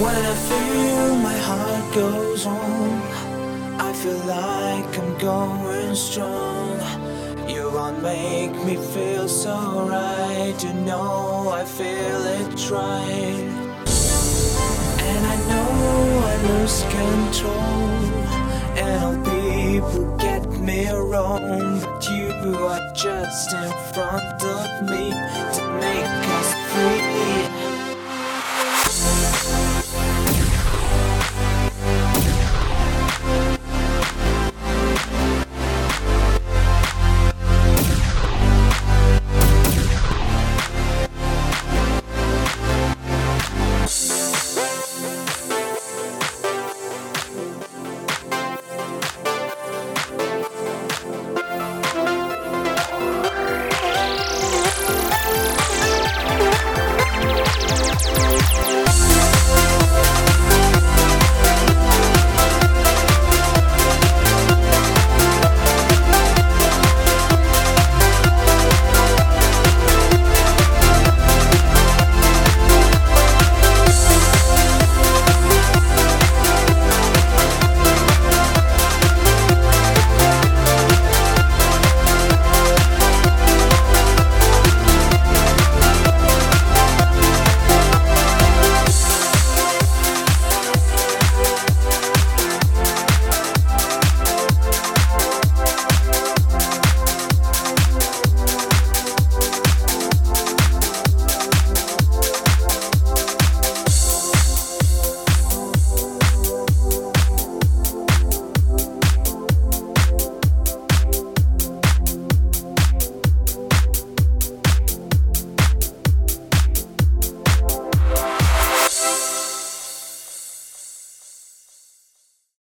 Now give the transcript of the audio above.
When I feel my heart goes on, I feel like I'm going strong. You won't make me feel so right. You know I feel it right. And I know I lose control. And people get me wrong. But you are just in front of me to make us free.